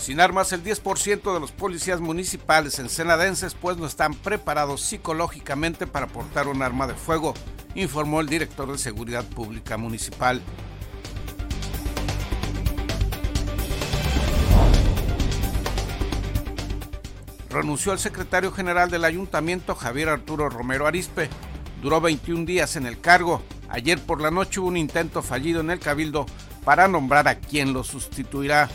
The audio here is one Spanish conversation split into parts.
Sin armas, el 10% de los policías municipales ensenadenses pues no están preparados psicológicamente para portar un arma de fuego, informó el director de Seguridad Pública Municipal. renunció el secretario general del ayuntamiento Javier Arturo Romero Arispe. Duró 21 días en el cargo. Ayer por la noche hubo un intento fallido en el cabildo para nombrar a quien lo sustituirá.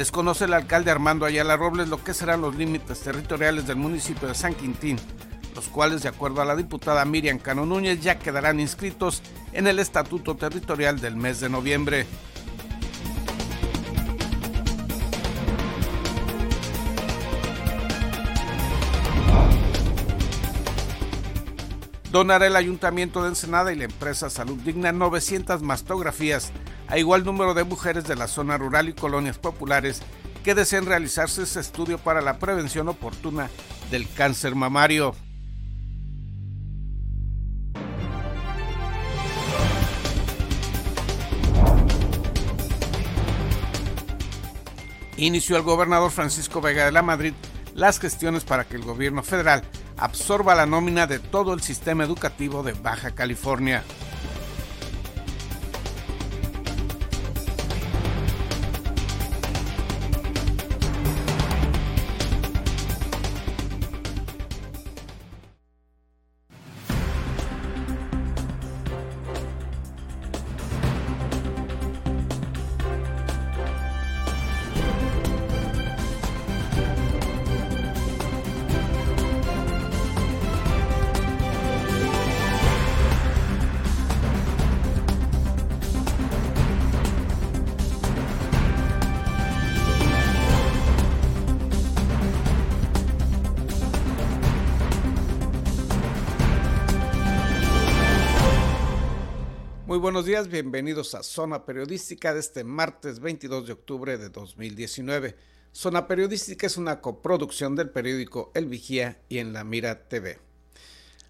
Desconoce el alcalde Armando Ayala Robles lo que serán los límites territoriales del municipio de San Quintín los cuales, de acuerdo a la diputada Miriam Cano Núñez, ya quedarán inscritos en el Estatuto Territorial del mes de noviembre. Donará el Ayuntamiento de Ensenada y la empresa Salud Digna 900 mastografías a igual número de mujeres de la zona rural y colonias populares que deseen realizarse ese estudio para la prevención oportuna del cáncer mamario. inició el gobernador Francisco Vega de la Madrid las gestiones para que el gobierno federal absorba la nómina de todo el sistema educativo de Baja California. Buenos días, bienvenidos a Zona Periodística de este martes 22 de octubre de 2019. Zona Periodística es una coproducción del periódico El Vigía y en La Mira TV.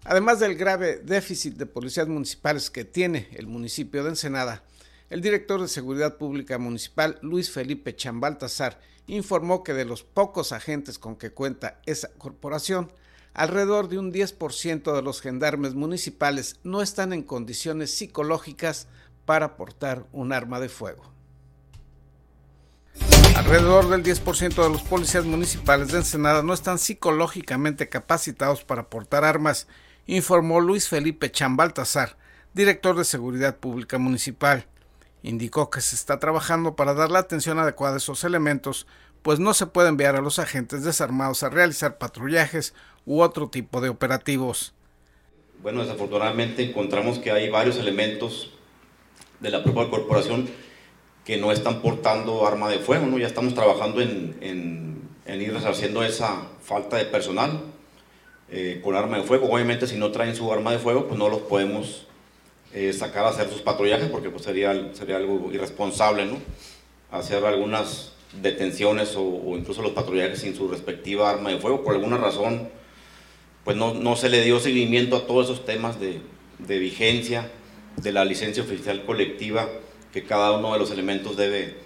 Además del grave déficit de policías municipales que tiene el municipio de Ensenada, el director de Seguridad Pública Municipal, Luis Felipe Chambaltazar, informó que de los pocos agentes con que cuenta esa corporación, alrededor de un 10% de los gendarmes municipales no están en condiciones psicológicas para portar un arma de fuego. Alrededor del 10% de los policías municipales de Ensenada no están psicológicamente capacitados para portar armas, informó Luis Felipe Chambaltazar, director de Seguridad Pública Municipal. Indicó que se está trabajando para dar la atención adecuada a esos elementos, pues no se puede enviar a los agentes desarmados a realizar patrullajes u otro tipo de operativos. Bueno, desafortunadamente encontramos que hay varios elementos de la propia corporación que no están portando arma de fuego, ¿no? Ya estamos trabajando en, en, ir resarciendo esa falta de personal eh, con arma de fuego. Obviamente si no traen su arma de fuego, pues no los podemos eh, sacar a hacer sus patrullajes porque pues sería, sería algo irresponsable, ¿no? Hacer algunas detenciones o, o incluso los patrullajes sin su respectiva arma de fuego. Por alguna razón, pues no, se le dio seguimiento a todos esos temas de, vigencia, de la licencia oficial colectiva que cada uno de los elementos debe,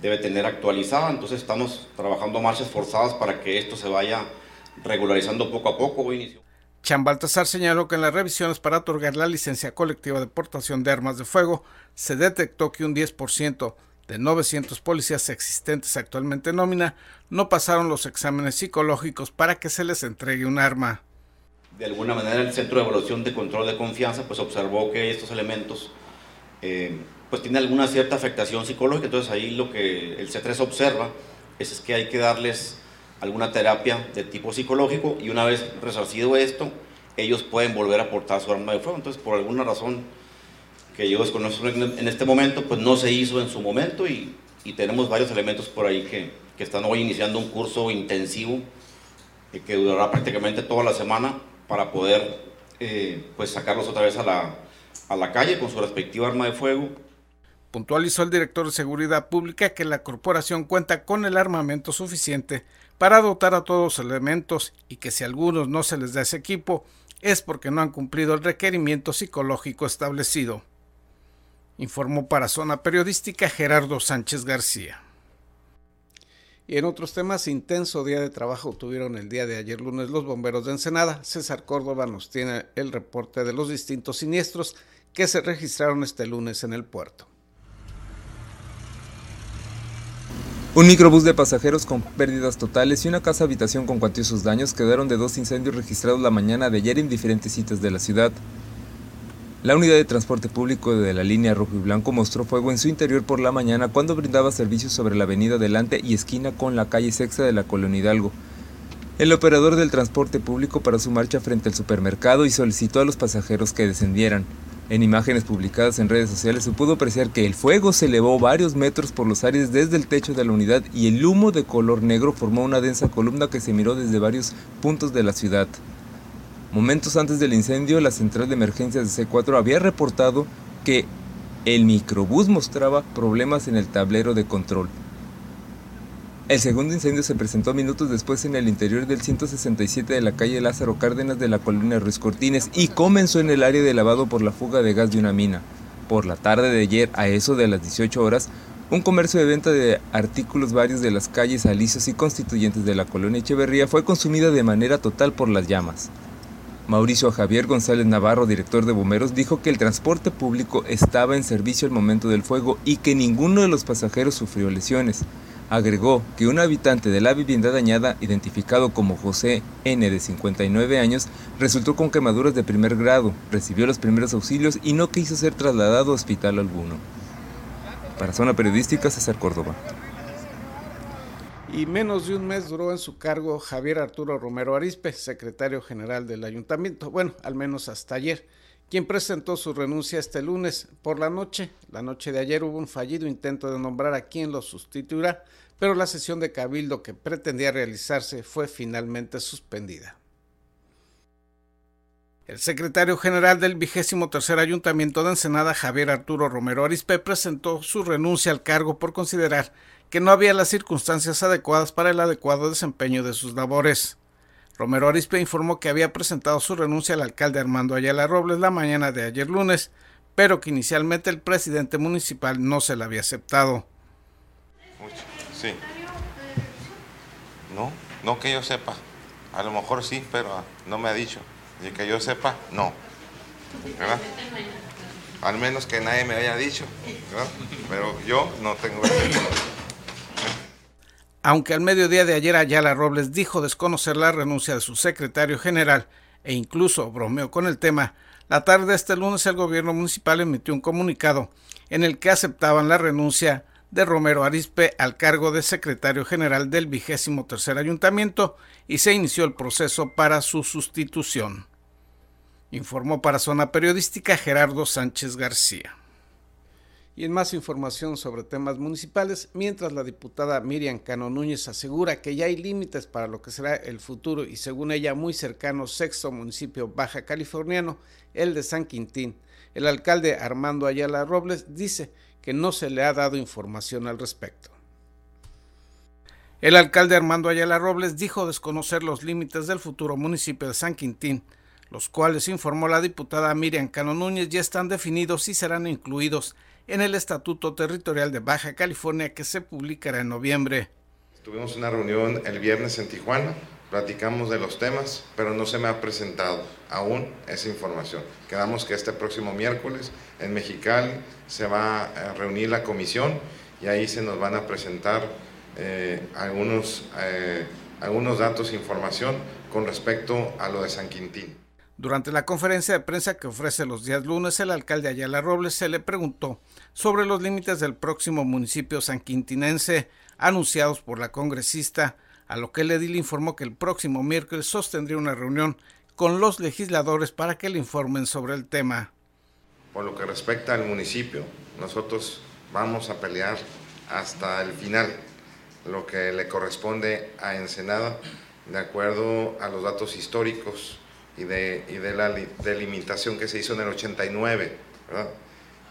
debe tener actualizada. Entonces estamos trabajando marchas forzadas para que esto se vaya regularizando poco a poco. Chambaltasar señaló que en las revisiones para otorgar la licencia colectiva de portación de armas de fuego se detectó que un 10% de 900 policías existentes actualmente en nómina no pasaron los exámenes psicológicos para que se les entregue un arma. De alguna manera el Centro de Evaluación de Control de Confianza pues observó que estos elementos eh, pues tienen alguna cierta afectación psicológica, entonces ahí lo que el C3 observa es, que hay que darles alguna terapia de tipo psicológico y una vez resarcido esto, ellos pueden volver a portar su arma de fuego, entonces por alguna razón que yo desconozco en este momento, pues no se hizo en su momento y, y tenemos varios elementos por ahí que, que están hoy iniciando un curso intensivo eh, que durará prácticamente toda la semana para poder eh, pues sacarlos otra vez a la, a la calle con su respectiva arma de fuego. Puntualizó el director de Seguridad Pública que la corporación cuenta con el armamento suficiente para dotar a todos los elementos y que si a algunos no se les da ese equipo, es porque no han cumplido el requerimiento psicológico establecido, informó para Zona Periodística Gerardo Sánchez García. Y en otros temas, intenso día de trabajo tuvieron el día de ayer lunes los bomberos de Ensenada. César Córdoba nos tiene el reporte de los distintos siniestros que se registraron este lunes en el puerto. Un microbús de pasajeros con pérdidas totales y una casa habitación con cuantiosos daños quedaron de dos incendios registrados la mañana de ayer en diferentes sitios de la ciudad. La unidad de transporte público de la línea rojo y blanco mostró fuego en su interior por la mañana cuando brindaba servicios sobre la avenida Delante y esquina con la calle Sexta de la Colonia Hidalgo. El operador del transporte público paró su marcha frente al supermercado y solicitó a los pasajeros que descendieran. En imágenes publicadas en redes sociales se pudo apreciar que el fuego se elevó varios metros por los aires desde el techo de la unidad y el humo de color negro formó una densa columna que se miró desde varios puntos de la ciudad. Momentos antes del incendio, la central de emergencias de C4 había reportado que el microbús mostraba problemas en el tablero de control. El segundo incendio se presentó minutos después en el interior del 167 de la calle Lázaro Cárdenas de la colonia Ruiz Cortines y comenzó en el área de lavado por la fuga de gas de una mina. Por la tarde de ayer, a eso de las 18 horas, un comercio de venta de artículos varios de las calles Alicios y constituyentes de la colonia Echeverría fue consumida de manera total por las llamas. Mauricio Javier González Navarro, director de bomberos, dijo que el transporte público estaba en servicio al momento del fuego y que ninguno de los pasajeros sufrió lesiones. Agregó que un habitante de la vivienda dañada, identificado como José N. de 59 años, resultó con quemaduras de primer grado, recibió los primeros auxilios y no quiso ser trasladado a hospital alguno. Para Zona Periodística, César Córdoba y menos de un mes duró en su cargo Javier Arturo Romero Arispe, secretario general del ayuntamiento, bueno, al menos hasta ayer, quien presentó su renuncia este lunes por la noche. La noche de ayer hubo un fallido intento de nombrar a quien lo sustituirá, pero la sesión de cabildo que pretendía realizarse fue finalmente suspendida. El secretario general del vigésimo tercer ayuntamiento de Ensenada, Javier Arturo Romero Arispe, presentó su renuncia al cargo por considerar que no había las circunstancias adecuadas para el adecuado desempeño de sus labores. Romero Arispe informó que había presentado su renuncia al alcalde Armando Ayala Robles la mañana de ayer lunes, pero que inicialmente el presidente municipal no se la había aceptado. Sí. No, no que yo sepa. A lo mejor sí, pero no me ha dicho. Y que yo sepa, no. ¿Verdad? Al menos que nadie me haya dicho. Pero yo no tengo aunque al mediodía de ayer Ayala Robles dijo desconocer la renuncia de su secretario general e incluso bromeó con el tema, la tarde de este lunes el gobierno municipal emitió un comunicado en el que aceptaban la renuncia de Romero Arispe al cargo de secretario general del vigésimo tercer ayuntamiento y se inició el proceso para su sustitución. Informó para Zona Periodística Gerardo Sánchez García. Y en más información sobre temas municipales, mientras la diputada Miriam Cano Núñez asegura que ya hay límites para lo que será el futuro y según ella muy cercano sexto municipio baja californiano, el de San Quintín, el alcalde Armando Ayala Robles dice que no se le ha dado información al respecto. El alcalde Armando Ayala Robles dijo desconocer los límites del futuro municipio de San Quintín, los cuales informó la diputada Miriam Cano Núñez ya están definidos y serán incluidos en el Estatuto Territorial de Baja California que se publicará en noviembre. Tuvimos una reunión el viernes en Tijuana, platicamos de los temas, pero no se me ha presentado aún esa información. Quedamos que este próximo miércoles en Mexicali se va a reunir la comisión y ahí se nos van a presentar eh, algunos, eh, algunos datos e información con respecto a lo de San Quintín. Durante la conferencia de prensa que ofrece los días lunes, el alcalde Ayala Robles se le preguntó sobre los límites del próximo municipio sanquintinense anunciados por la congresista, a lo que el edil informó que el próximo miércoles sostendría una reunión con los legisladores para que le informen sobre el tema. Por lo que respecta al municipio, nosotros vamos a pelear hasta el final lo que le corresponde a Ensenada de acuerdo a los datos históricos y de, y de la delimitación que se hizo en el 89.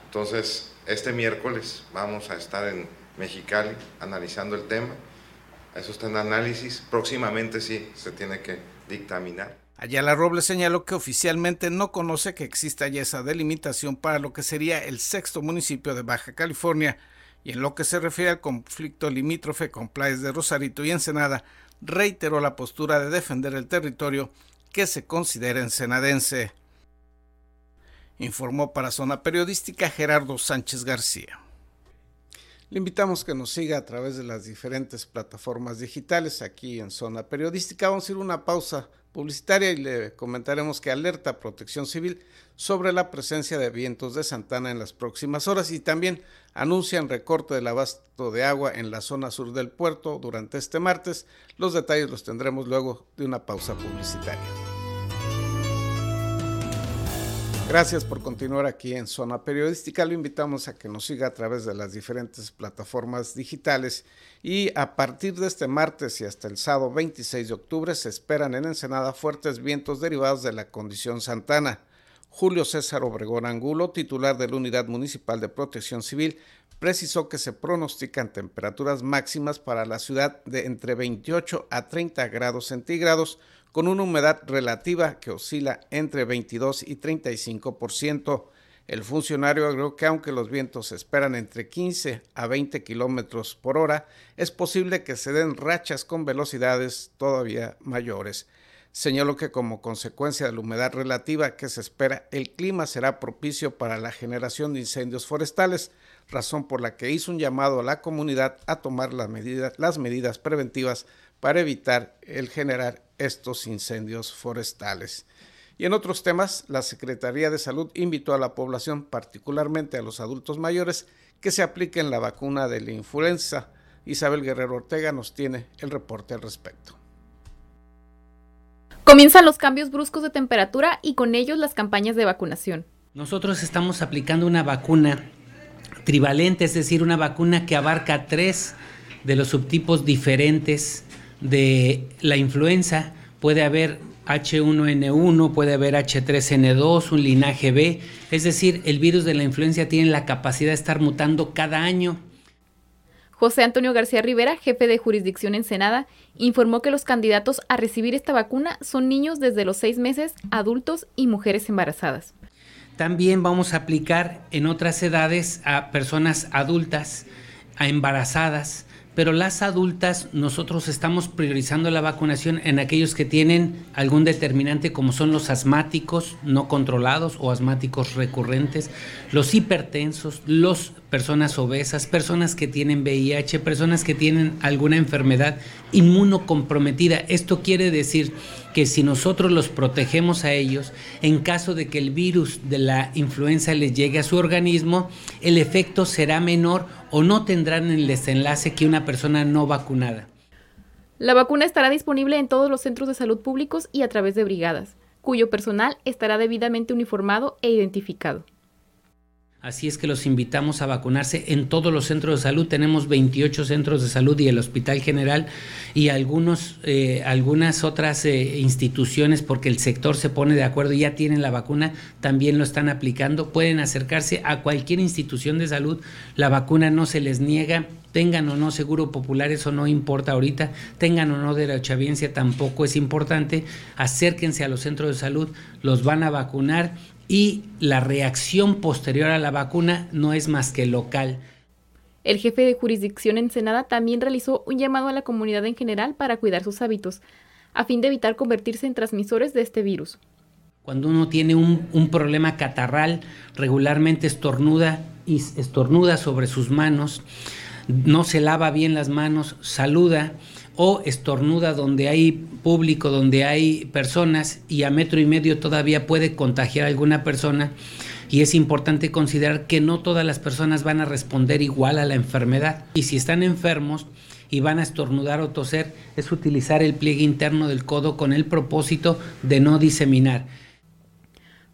Entonces, este miércoles vamos a estar en Mexicali analizando el tema. Eso está en análisis. Próximamente sí se tiene que dictaminar. Ayala Robles señaló que oficialmente no conoce que exista ya esa delimitación para lo que sería el sexto municipio de Baja California, y en lo que se refiere al conflicto limítrofe con playas de Rosarito y Ensenada, reiteró la postura de defender el territorio que se considera ensenadense. Informó para Zona Periodística Gerardo Sánchez García. Le invitamos que nos siga a través de las diferentes plataformas digitales aquí en Zona Periodística. Vamos a ir a una pausa publicitaria y le comentaremos que alerta Protección Civil sobre la presencia de vientos de Santana en las próximas horas y también anuncian recorte del abasto de agua en la zona sur del puerto durante este martes. Los detalles los tendremos luego de una pausa publicitaria. Gracias por continuar aquí en Zona Periodística. Lo invitamos a que nos siga a través de las diferentes plataformas digitales y a partir de este martes y hasta el sábado 26 de octubre se esperan en Ensenada fuertes vientos derivados de la condición santana. Julio César Obregón Angulo, titular de la Unidad Municipal de Protección Civil, precisó que se pronostican temperaturas máximas para la ciudad de entre 28 a 30 grados centígrados con una humedad relativa que oscila entre 22 y 35%. El funcionario agregó que aunque los vientos esperan entre 15 a 20 kilómetros por hora, es posible que se den rachas con velocidades todavía mayores. Señaló que como consecuencia de la humedad relativa que se espera, el clima será propicio para la generación de incendios forestales, razón por la que hizo un llamado a la comunidad a tomar las medidas, las medidas preventivas para evitar el generar estos incendios forestales. Y en otros temas, la Secretaría de Salud invitó a la población, particularmente a los adultos mayores, que se apliquen la vacuna de la influenza. Isabel Guerrero Ortega nos tiene el reporte al respecto. Comienzan los cambios bruscos de temperatura y con ellos las campañas de vacunación. Nosotros estamos aplicando una vacuna trivalente, es decir, una vacuna que abarca tres de los subtipos diferentes de la influenza. Puede haber H1N1, puede haber H3N2, un linaje B. Es decir, el virus de la influenza tiene la capacidad de estar mutando cada año. José Antonio García Rivera, jefe de jurisdicción en Senada, informó que los candidatos a recibir esta vacuna son niños desde los seis meses, adultos y mujeres embarazadas. También vamos a aplicar en otras edades a personas adultas, a embarazadas, pero las adultas nosotros estamos priorizando la vacunación en aquellos que tienen algún determinante como son los asmáticos no controlados o asmáticos recurrentes, los hipertensos, las personas obesas, personas que tienen VIH, personas que tienen alguna enfermedad inmunocomprometida. Esto quiere decir que si nosotros los protegemos a ellos, en caso de que el virus de la influenza les llegue a su organismo, el efecto será menor o no tendrán el desenlace que una persona no vacunada. La vacuna estará disponible en todos los centros de salud públicos y a través de brigadas, cuyo personal estará debidamente uniformado e identificado. Así es que los invitamos a vacunarse en todos los centros de salud. Tenemos 28 centros de salud y el Hospital General y algunos, eh, algunas otras eh, instituciones, porque el sector se pone de acuerdo y ya tienen la vacuna, también lo están aplicando. Pueden acercarse a cualquier institución de salud. La vacuna no se les niega. Tengan o no seguro popular, eso no importa ahorita. Tengan o no derechohabiencia, tampoco es importante. Acérquense a los centros de salud, los van a vacunar y la reacción posterior a la vacuna no es más que local. El jefe de jurisdicción en Senada también realizó un llamado a la comunidad en general para cuidar sus hábitos, a fin de evitar convertirse en transmisores de este virus. Cuando uno tiene un, un problema catarral, regularmente estornuda y estornuda sobre sus manos, no se lava bien las manos, saluda o estornuda donde hay público, donde hay personas y a metro y medio todavía puede contagiar a alguna persona. Y es importante considerar que no todas las personas van a responder igual a la enfermedad. Y si están enfermos y van a estornudar o toser, es utilizar el pliegue interno del codo con el propósito de no diseminar.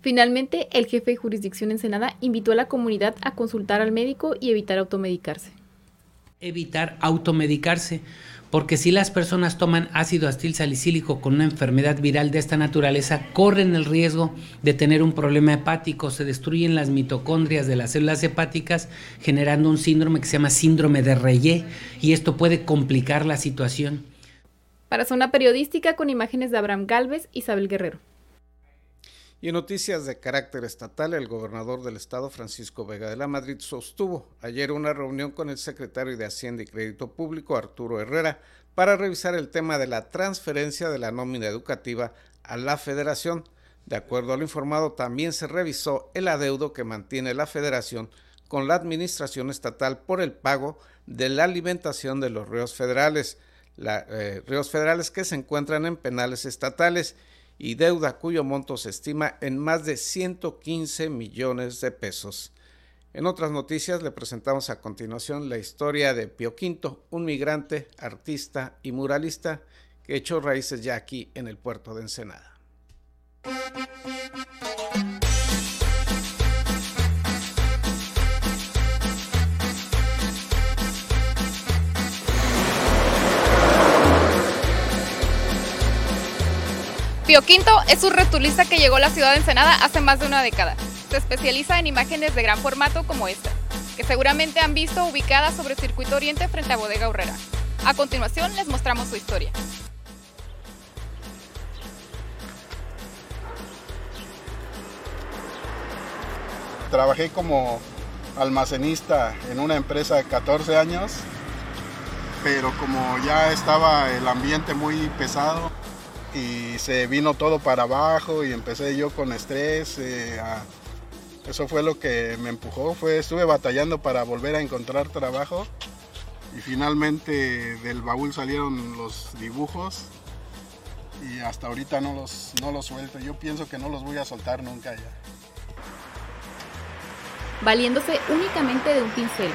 Finalmente, el jefe de jurisdicción en Senada invitó a la comunidad a consultar al médico y evitar automedicarse. Evitar automedicarse porque si las personas toman ácido astil salicílico con una enfermedad viral de esta naturaleza, corren el riesgo de tener un problema hepático, se destruyen las mitocondrias de las células hepáticas, generando un síndrome que se llama síndrome de Reye, y esto puede complicar la situación. Para Zona Periodística con imágenes de Abraham Galvez, Isabel Guerrero. Y en noticias de carácter estatal, el gobernador del estado, Francisco Vega de la Madrid, sostuvo ayer una reunión con el secretario de Hacienda y Crédito Público, Arturo Herrera, para revisar el tema de la transferencia de la nómina educativa a la federación. De acuerdo a lo informado, también se revisó el adeudo que mantiene la federación con la administración estatal por el pago de la alimentación de los ríos federales, eh, ríos federales que se encuentran en penales estatales y deuda cuyo monto se estima en más de 115 millones de pesos. En otras noticias le presentamos a continuación la historia de Pio Quinto, un migrante, artista y muralista que echó raíces ya aquí en el puerto de Ensenada. Pio Quinto es un rotulista que llegó a la ciudad de Ensenada hace más de una década. Se especializa en imágenes de gran formato como esta, que seguramente han visto ubicadas sobre el circuito oriente frente a Bodega Urrera. A continuación les mostramos su historia. Trabajé como almacenista en una empresa de 14 años, pero como ya estaba el ambiente muy pesado, y se vino todo para abajo y empecé yo con estrés. Eh, eso fue lo que me empujó, fue, estuve batallando para volver a encontrar trabajo y finalmente del baúl salieron los dibujos y hasta ahorita no los, no los suelto. Yo pienso que no los voy a soltar nunca ya. Valiéndose únicamente de un pincel,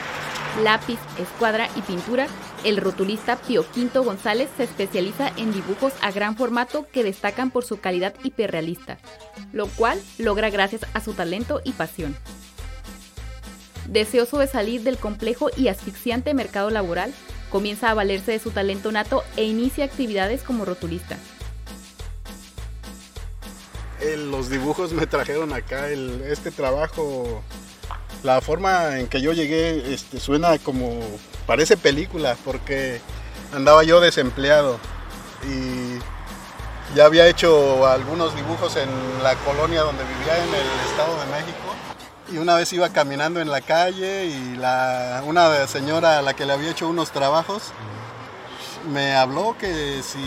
lápiz, escuadra y pintura, el rotulista Pio Quinto González se especializa en dibujos a gran formato que destacan por su calidad hiperrealista, lo cual logra gracias a su talento y pasión. Deseoso de salir del complejo y asfixiante mercado laboral, comienza a valerse de su talento nato e inicia actividades como rotulista. los dibujos me trajeron acá, este trabajo la forma en que yo llegué este, suena como, parece película, porque andaba yo desempleado y ya había hecho algunos dibujos en la colonia donde vivía en el Estado de México. Y una vez iba caminando en la calle y una señora a la que le había hecho unos trabajos me habló que si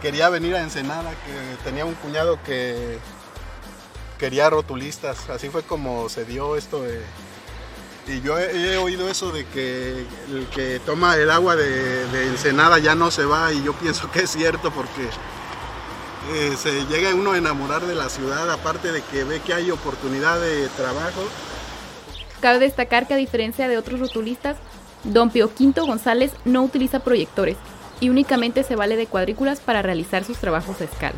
quería venir a Ensenada, que tenía un cuñado que quería rotulistas. Así fue como se dio esto de... Y yo he, oído eso de que el que toma el agua de, Ensenada ya no se va y yo pienso que es cierto porque eh, se llega uno a enamorar de la ciudad, aparte de que ve que hay oportunidad de trabajo. Cabe destacar que a diferencia de otros rotulistas, Don Pio Quinto González no utiliza proyectores y únicamente se vale de cuadrículas para realizar sus trabajos a escala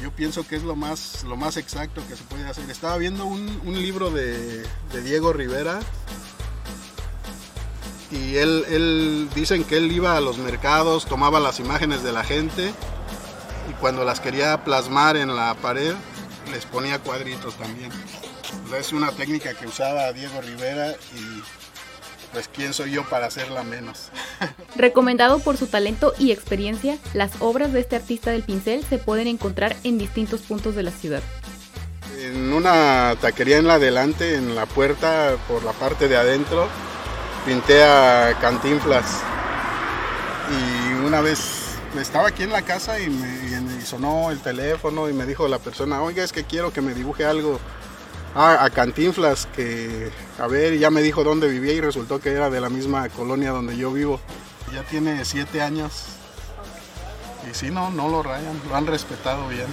yo pienso que es lo más, lo más exacto que se puede hacer. Estaba viendo un, libro de, Diego Rivera y él, él, dicen que él iba a los mercados, tomaba las imágenes de la gente y cuando las quería plasmar en la pared les ponía cuadritos también. Es una técnica que usaba Diego Rivera y pues quién soy yo para hacerla menos. Recomendado por su talento y experiencia, las obras de este artista del pincel se pueden encontrar en distintos puntos de la ciudad. En una taquería en la delante, en la puerta, por la parte de adentro, pinté a Cantinflas. Y una vez estaba aquí en la casa y me sonó el teléfono y me dijo la persona, oiga, es que quiero que me dibuje algo Ah, a Cantinflas, que a ver, ya me dijo dónde vivía y resultó que era de la misma colonia donde yo vivo. Ya tiene siete años. Y sí, no, no lo rayan, lo han respetado bien.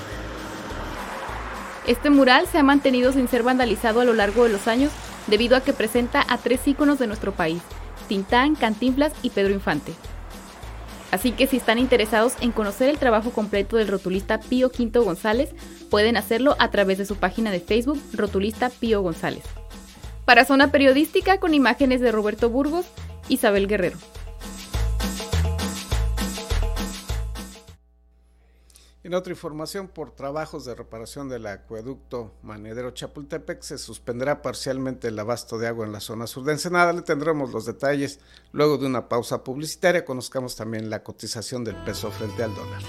Este mural se ha mantenido sin ser vandalizado a lo largo de los años debido a que presenta a tres íconos de nuestro país, Tintán, Cantinflas y Pedro Infante. Así que si están interesados en conocer el trabajo completo del rotulista Pío Quinto González, pueden hacerlo a través de su página de Facebook, Rotulista Pío González. Para Zona Periodística, con imágenes de Roberto Burgos, Isabel Guerrero. En otra información, por trabajos de reparación del acueducto Manedero Chapultepec, se suspenderá parcialmente el abasto de agua en la zona sur de Ensenada. Le tendremos los detalles luego de una pausa publicitaria. Conozcamos también la cotización del peso frente al dólar.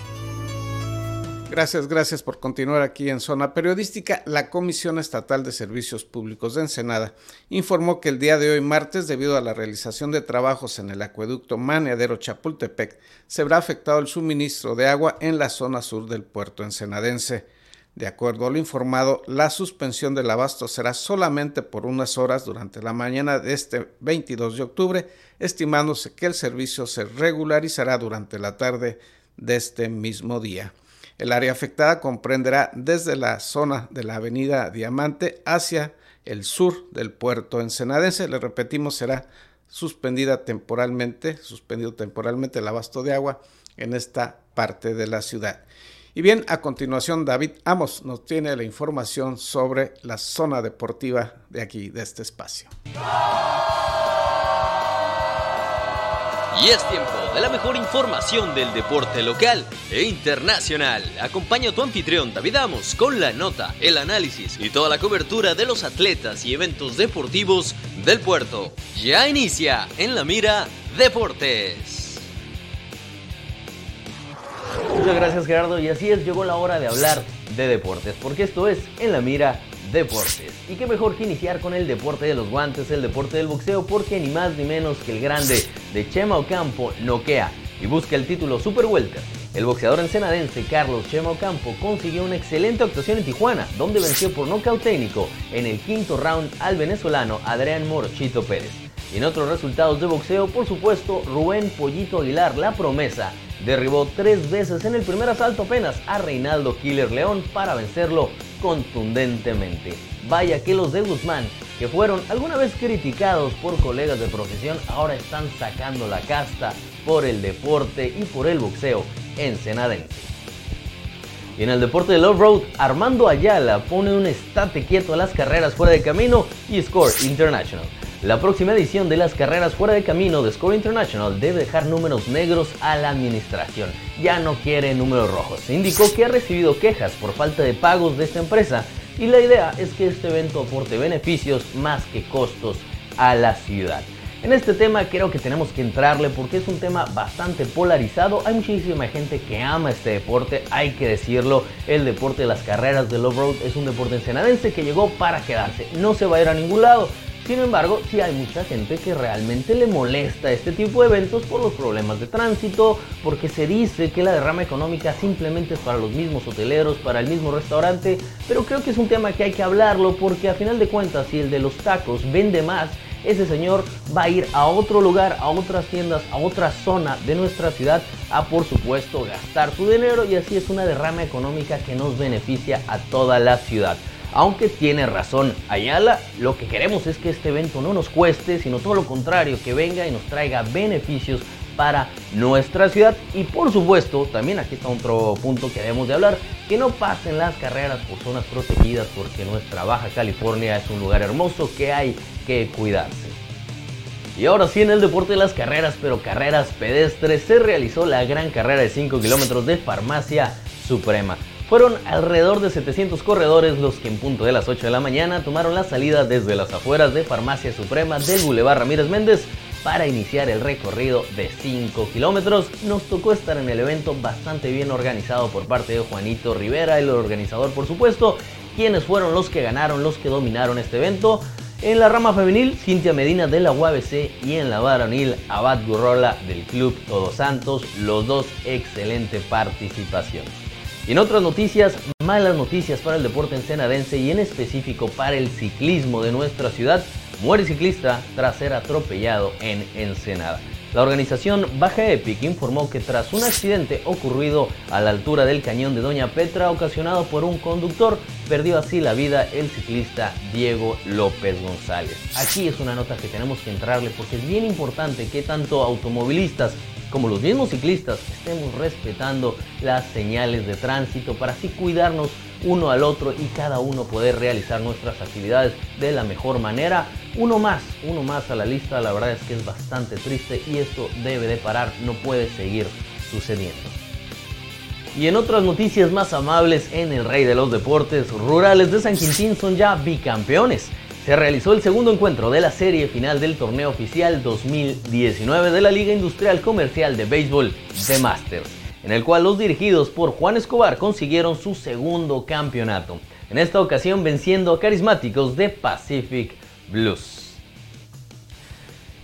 Gracias, gracias por continuar aquí en Zona Periodística. La Comisión Estatal de Servicios Públicos de Ensenada informó que el día de hoy, martes, debido a la realización de trabajos en el acueducto Maneadero Chapultepec, se verá afectado el suministro de agua en la zona sur del puerto ensenadense. De acuerdo a lo informado, la suspensión del abasto será solamente por unas horas durante la mañana de este 22 de octubre, estimándose que el servicio se regularizará durante la tarde de este mismo día. El área afectada comprenderá desde la zona de la avenida Diamante hacia el sur del puerto ensenadense. Le repetimos, será suspendida temporalmente, suspendido temporalmente el abasto de agua en esta parte de la ciudad. Y bien, a continuación David Amos nos tiene la información sobre la zona deportiva de aquí, de este espacio. Y es tiempo de la mejor información del deporte local e internacional. Acompaña a tu anfitrión David Amos con la nota, el análisis y toda la cobertura de los atletas y eventos deportivos del puerto. Ya inicia en la mira Deportes. Muchas gracias Gerardo y así es, llegó la hora de hablar de deportes, porque esto es En la mira deportes. Y qué mejor que iniciar con el deporte de los guantes, el deporte del boxeo, porque ni más ni menos que el grande de Chema Ocampo noquea y busca el título Super Welter. El boxeador ensenadense Carlos Chema Ocampo consiguió una excelente actuación en Tijuana, donde venció por nocaut técnico en el quinto round al venezolano Adrián Morochito Pérez. Y en otros resultados de boxeo, por supuesto, Rubén Pollito Aguilar, la promesa, derribó tres veces en el primer asalto apenas a Reinaldo Killer León para vencerlo contundentemente. Vaya que los de Guzmán, que fueron alguna vez criticados por colegas de profesión, ahora están sacando la casta por el deporte y por el boxeo ensenadense. Y en el deporte del off-road, Armando Ayala pone un estate quieto a las carreras fuera de camino y Score International. La próxima edición de las carreras fuera de camino de Score International debe dejar números negros a la administración. Ya no quiere números rojos. Indicó que ha recibido quejas por falta de pagos de esta empresa y la idea es que este evento aporte beneficios más que costos a la ciudad. En este tema creo que tenemos que entrarle porque es un tema bastante polarizado. Hay muchísima gente que ama este deporte, hay que decirlo. El deporte de las carreras del off-road es un deporte ensenadense que llegó para quedarse. No se va a ir a ningún lado. Sin embargo, sí hay mucha gente que realmente le molesta este tipo de eventos por los problemas de tránsito, porque se dice que la derrama económica simplemente es para los mismos hoteleros, para el mismo restaurante, pero creo que es un tema que hay que hablarlo porque a final de cuentas si el de los tacos vende más, ese señor va a ir a otro lugar, a otras tiendas, a otra zona de nuestra ciudad a por supuesto gastar su dinero y así es una derrama económica que nos beneficia a toda la ciudad. Aunque tiene razón Ayala, lo que queremos es que este evento no nos cueste, sino todo lo contrario, que venga y nos traiga beneficios para nuestra ciudad. Y por supuesto también aquí está otro punto que debemos de hablar que no pasen las carreras por zonas protegidas porque nuestra Baja California es un lugar hermoso que hay que cuidarse. Y ahora sí en el deporte de las carreras pero carreras pedestres se realizó la gran carrera de 5 kilómetros de Farmacia Suprema fueron alrededor de 700 corredores los que en punto de las 8 de la mañana tomaron la salida desde las afueras de Farmacia Suprema del Boulevard Ramírez Méndez para iniciar el recorrido de 5 kilómetros. Nos tocó estar en el evento bastante bien organizado por parte de Juanito Rivera, el organizador por supuesto, quienes fueron los que ganaron, los que dominaron este evento. En la rama femenil, Cintia Medina de la UABC y en la varonil, Abad Gurrola del Club Todos Santos, los dos excelente participación. Y en otras noticias, malas noticias para el deporte ensenadense y en específico para el ciclismo de nuestra ciudad. Muere ciclista tras ser atropellado en Ensenada. La organización Baja Epic informó que tras un accidente ocurrido a la altura del cañón de Doña Petra ocasionado por un conductor, perdió así la vida el ciclista Diego López González. Aquí es una nota que tenemos que entrarle porque es bien importante que tanto automovilistas como los mismos ciclistas, estemos respetando las señales de tránsito para así cuidarnos uno al otro y cada uno poder realizar nuestras actividades de la mejor manera. Uno más, uno más a la lista, la verdad es que es bastante triste y esto debe de parar, no puede seguir sucediendo. Y en otras noticias más amables en el Rey de los Deportes, Rurales de San Quintín son ya bicampeones. Se realizó el segundo encuentro de la serie final del torneo oficial 2019 de la Liga Industrial Comercial de Béisbol de Masters, en el cual los dirigidos por Juan Escobar consiguieron su segundo campeonato, en esta ocasión venciendo a carismáticos de Pacific Blues.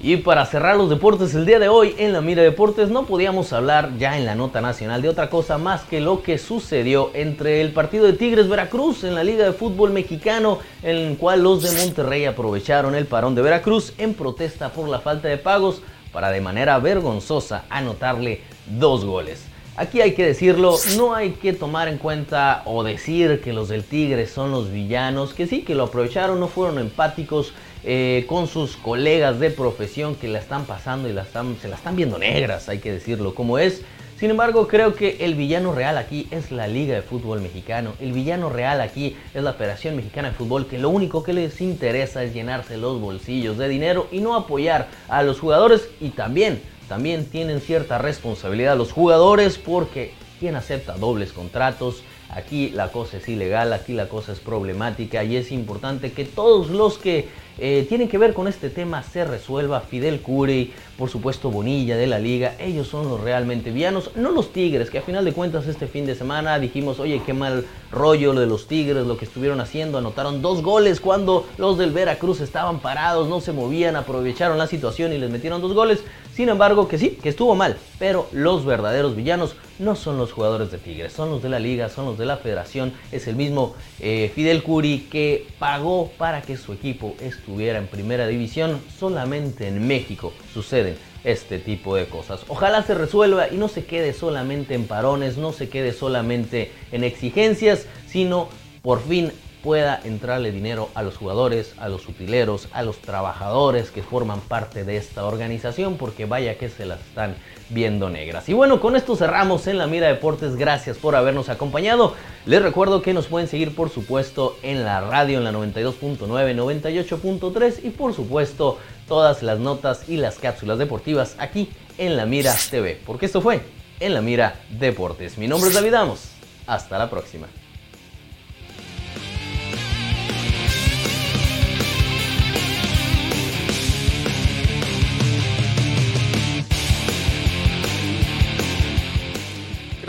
Y para cerrar los deportes el día de hoy en la Mira Deportes no podíamos hablar ya en la nota nacional de otra cosa más que lo que sucedió entre el partido de Tigres Veracruz en la Liga de Fútbol Mexicano en el cual los de Monterrey aprovecharon el parón de Veracruz en protesta por la falta de pagos para de manera vergonzosa anotarle dos goles. Aquí hay que decirlo, no hay que tomar en cuenta o decir que los del Tigres son los villanos, que sí, que lo aprovecharon, no fueron empáticos, eh, con sus colegas de profesión que la están pasando y la están, se la están viendo negras, hay que decirlo como es. Sin embargo, creo que el villano real aquí es la Liga de Fútbol Mexicano. El villano real aquí es la Federación Mexicana de Fútbol, que lo único que les interesa es llenarse los bolsillos de dinero y no apoyar a los jugadores. Y también, también tienen cierta responsabilidad los jugadores porque quien acepta dobles contratos, aquí la cosa es ilegal, aquí la cosa es problemática y es importante que todos los que eh, tienen que ver con este tema se resuelva. Fidel Curi, por supuesto Bonilla de la liga, ellos son los realmente villanos, no los Tigres, que a final de cuentas este fin de semana dijimos, oye, qué mal rollo lo de los Tigres, lo que estuvieron haciendo, anotaron dos goles cuando los del Veracruz estaban parados, no se movían, aprovecharon la situación y les metieron dos goles. Sin embargo, que sí, que estuvo mal, pero los verdaderos villanos no son los jugadores de Tigres, son los de la liga, son los de la federación, es el mismo eh, Fidel Curi que pagó para que su equipo estuviera en primera división, solamente en México suceden este tipo de cosas. Ojalá se resuelva y no se quede solamente en parones, no se quede solamente en exigencias, sino por fin pueda entrarle dinero a los jugadores, a los utileros, a los trabajadores que forman parte de esta organización, porque vaya que se las están viendo negras. Y bueno, con esto cerramos en la Mira Deportes. Gracias por habernos acompañado. Les recuerdo que nos pueden seguir, por supuesto, en la radio, en la 92.9, 98.3 y por supuesto todas las notas y las cápsulas deportivas aquí en la Mira TV, porque esto fue en la Mira Deportes. Mi nombre es David Amos. Hasta la próxima.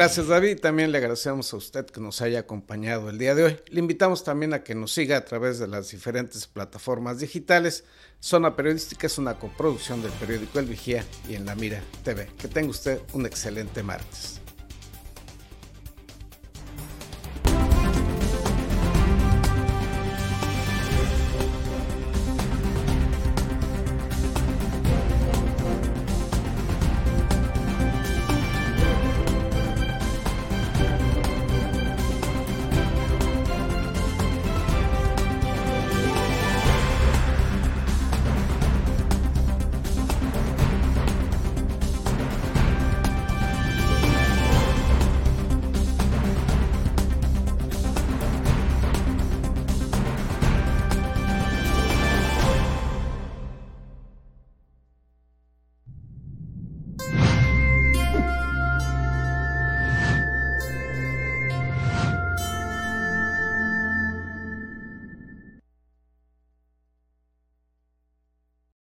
Gracias David, también le agradecemos a usted que nos haya acompañado el día de hoy. Le invitamos también a que nos siga a través de las diferentes plataformas digitales. Zona Periodística es una coproducción del periódico El Vigía y en La Mira TV. Que tenga usted un excelente martes.